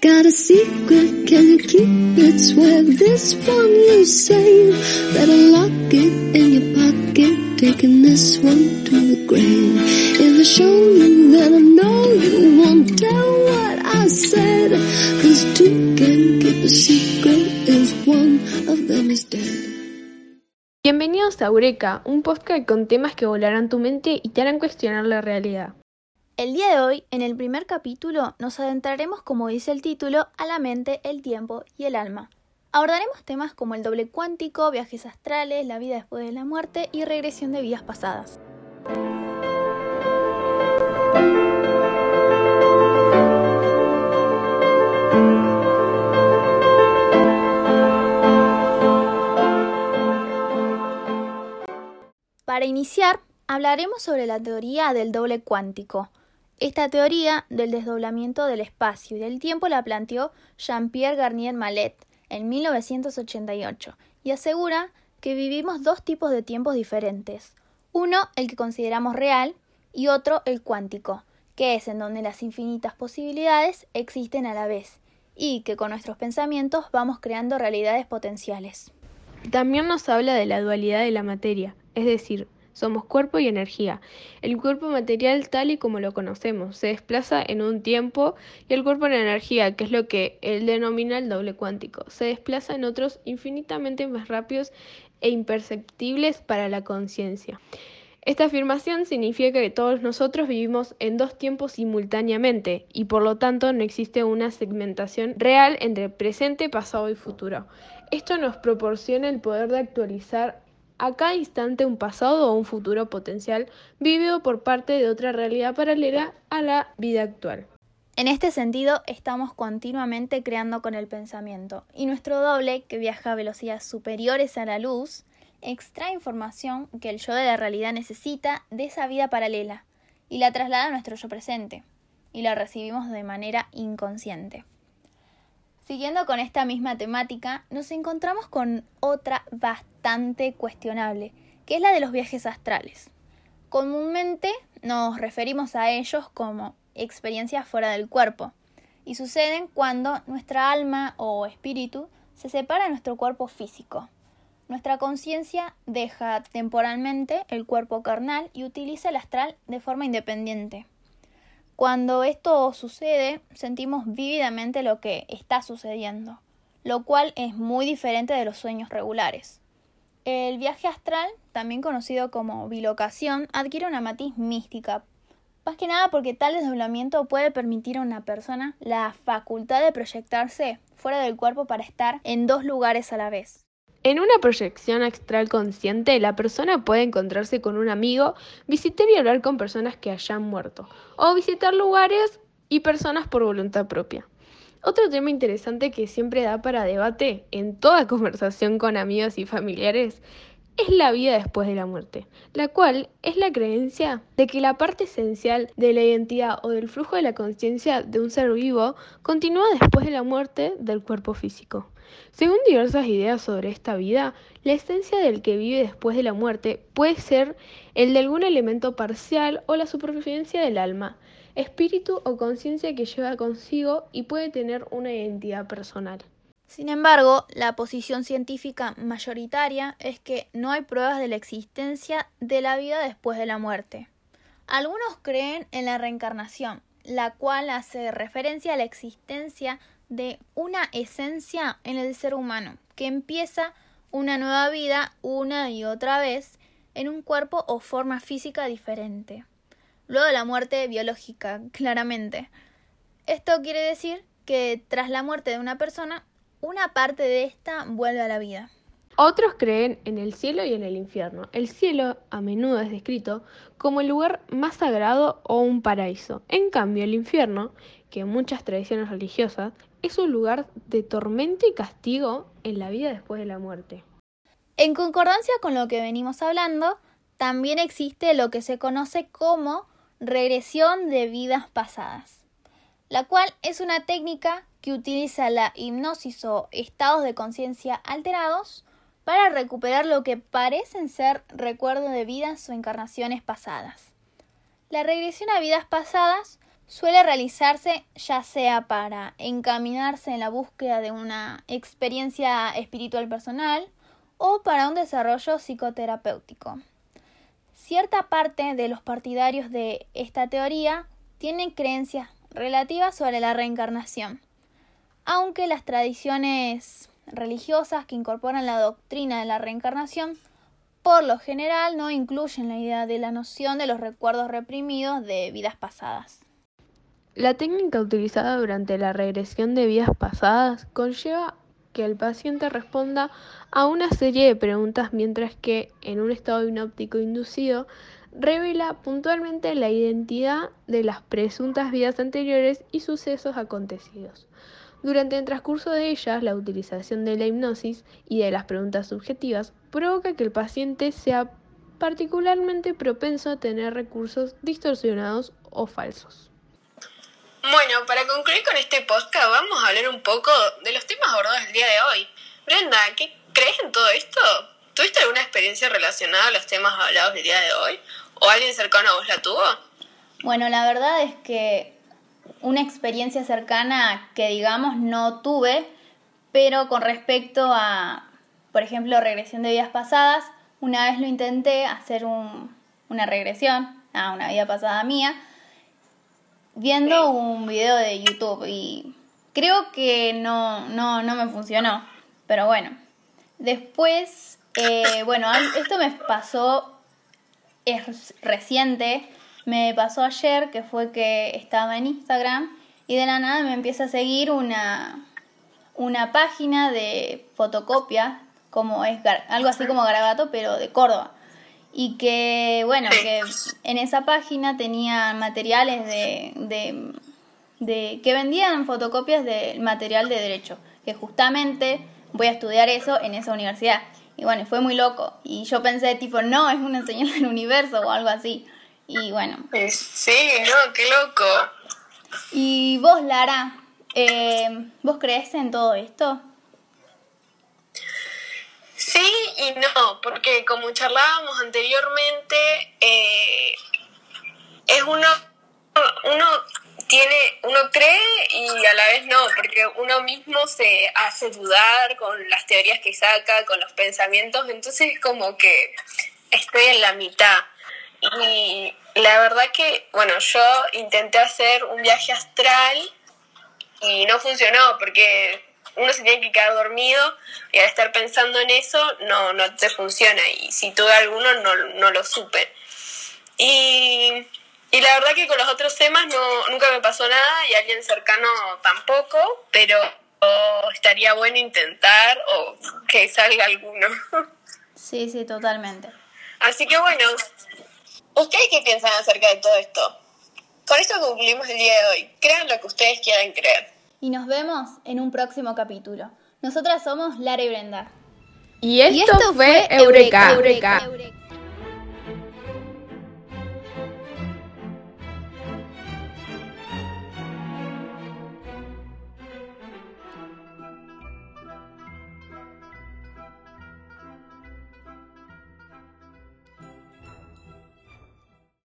Got a secret, can you keep it? Swear this one you say. Better lock it in your pocket, taking this one to the grave. If I show you, then I know you won't tell what I said. Cause two can keep a secret if one of them is dead. Bienvenidos a Eureka, un podcast con temas que volarán tu mente y te harán cuestionar la realidad. El día de hoy, en el primer capítulo, nos adentraremos, como dice el título, a la mente, el tiempo y el alma. Abordaremos temas como el doble cuántico, viajes astrales, la vida después de la muerte y regresión de vidas pasadas. Para iniciar, hablaremos sobre la teoría del doble cuántico, esta teoría del desdoblamiento del espacio y del tiempo la planteó Jean-Pierre Garnier Mallet en 1988 y asegura que vivimos dos tipos de tiempos diferentes. Uno, el que consideramos real, y otro, el cuántico, que es en donde las infinitas posibilidades existen a la vez, y que con nuestros pensamientos vamos creando realidades potenciales. También nos habla de la dualidad de la materia, es decir, somos cuerpo y energía. El cuerpo material tal y como lo conocemos se desplaza en un tiempo y el cuerpo en energía, que es lo que él denomina el doble cuántico, se desplaza en otros infinitamente más rápidos e imperceptibles para la conciencia. Esta afirmación significa que todos nosotros vivimos en dos tiempos simultáneamente y por lo tanto no existe una segmentación real entre presente, pasado y futuro. Esto nos proporciona el poder de actualizar a cada instante un pasado o un futuro potencial vivido por parte de otra realidad paralela a la vida actual. En este sentido, estamos continuamente creando con el pensamiento, y nuestro doble, que viaja a velocidades superiores a la luz, extrae información que el yo de la realidad necesita de esa vida paralela, y la traslada a nuestro yo presente, y la recibimos de manera inconsciente. Siguiendo con esta misma temática, nos encontramos con otra bastante cuestionable, que es la de los viajes astrales. Comúnmente nos referimos a ellos como experiencias fuera del cuerpo, y suceden cuando nuestra alma o espíritu se separa de nuestro cuerpo físico. Nuestra conciencia deja temporalmente el cuerpo carnal y utiliza el astral de forma independiente. Cuando esto sucede, sentimos vívidamente lo que está sucediendo, lo cual es muy diferente de los sueños regulares. El viaje astral, también conocido como bilocación, adquiere una matiz mística, más que nada porque tal desdoblamiento puede permitir a una persona la facultad de proyectarse fuera del cuerpo para estar en dos lugares a la vez. En una proyección astral consciente, la persona puede encontrarse con un amigo, visitar y hablar con personas que hayan muerto, o visitar lugares y personas por voluntad propia. Otro tema interesante que siempre da para debate en toda conversación con amigos y familiares es la vida después de la muerte, la cual es la creencia de que la parte esencial de la identidad o del flujo de la conciencia de un ser vivo continúa después de la muerte del cuerpo físico. Según diversas ideas sobre esta vida, la esencia del que vive después de la muerte puede ser el de algún elemento parcial o la supervivencia del alma, espíritu o conciencia que lleva consigo y puede tener una identidad personal. Sin embargo, la posición científica mayoritaria es que no hay pruebas de la existencia de la vida después de la muerte. Algunos creen en la reencarnación, la cual hace referencia a la existencia de una esencia en el ser humano, que empieza una nueva vida una y otra vez en un cuerpo o forma física diferente. Luego de la muerte biológica, claramente. Esto quiere decir que tras la muerte de una persona, una parte de ésta vuelve a la vida. Otros creen en el cielo y en el infierno. El cielo a menudo es descrito como el lugar más sagrado o un paraíso. En cambio, el infierno, que en muchas tradiciones religiosas es un lugar de tormento y castigo en la vida después de la muerte. En concordancia con lo que venimos hablando, también existe lo que se conoce como regresión de vidas pasadas, la cual es una técnica que utiliza la hipnosis o estados de conciencia alterados para recuperar lo que parecen ser recuerdos de vidas o encarnaciones pasadas. La regresión a vidas pasadas suele realizarse ya sea para encaminarse en la búsqueda de una experiencia espiritual personal o para un desarrollo psicoterapéutico. Cierta parte de los partidarios de esta teoría tienen creencias relativas sobre la reencarnación, aunque las tradiciones religiosas que incorporan la doctrina de la reencarnación por lo general no incluyen la idea de la noción de los recuerdos reprimidos de vidas pasadas. La técnica utilizada durante la regresión de vidas pasadas conlleva que el paciente responda a una serie de preguntas mientras que en un estado hipnóptico inducido revela puntualmente la identidad de las presuntas vidas anteriores y sucesos acontecidos. Durante el transcurso de ellas, la utilización de la hipnosis y de las preguntas subjetivas provoca que el paciente sea particularmente propenso a tener recursos distorsionados o falsos. Bueno, para concluir con este podcast vamos a hablar un poco de los temas abordados el día de hoy. Brenda, ¿qué crees en todo esto? ¿Tuviste alguna experiencia relacionada a los temas hablados el día de hoy? ¿O alguien cercano a vos la tuvo? Bueno, la verdad es que una experiencia cercana que digamos no tuve, pero con respecto a, por ejemplo, regresión de vidas pasadas, una vez lo intenté hacer un, una regresión a una vida pasada mía viendo un video de YouTube y creo que no, no, no me funcionó. Pero bueno, después, eh, bueno, esto me pasó, es reciente, me pasó ayer que fue que estaba en Instagram y de la nada me empieza a seguir una, una página de fotocopia, como es algo así como Garabato, pero de Córdoba y que, bueno, que en esa página tenían materiales de, de, de, que vendían fotocopias del material de derecho, que justamente voy a estudiar eso en esa universidad. Y bueno, fue muy loco. Y yo pensé, tipo, no, es una señal del universo o algo así. Y bueno. Sí, no, qué loco. Y vos, Lara, eh, ¿vos crees en todo esto? Sí y no, porque como charlábamos anteriormente, eh, es uno, uno tiene, uno cree y a la vez no, porque uno mismo se hace dudar con las teorías que saca, con los pensamientos, entonces como que estoy en la mitad. Y la verdad que, bueno, yo intenté hacer un viaje astral y no funcionó porque uno se tiene que quedar dormido y al estar pensando en eso no, no te funciona y si tuve alguno no, no lo supe. Y, y, la verdad que con los otros temas no, nunca me pasó nada y alguien cercano tampoco, pero estaría bueno intentar o que salga alguno. Sí, sí, totalmente. Así que bueno, ¿ustedes qué piensan acerca de todo esto? Con esto concluimos el día de hoy. Crean lo que ustedes quieran creer y nos vemos en un próximo capítulo. Nosotras somos Lara y Brenda. Y esto, fue Eureka. Eureka.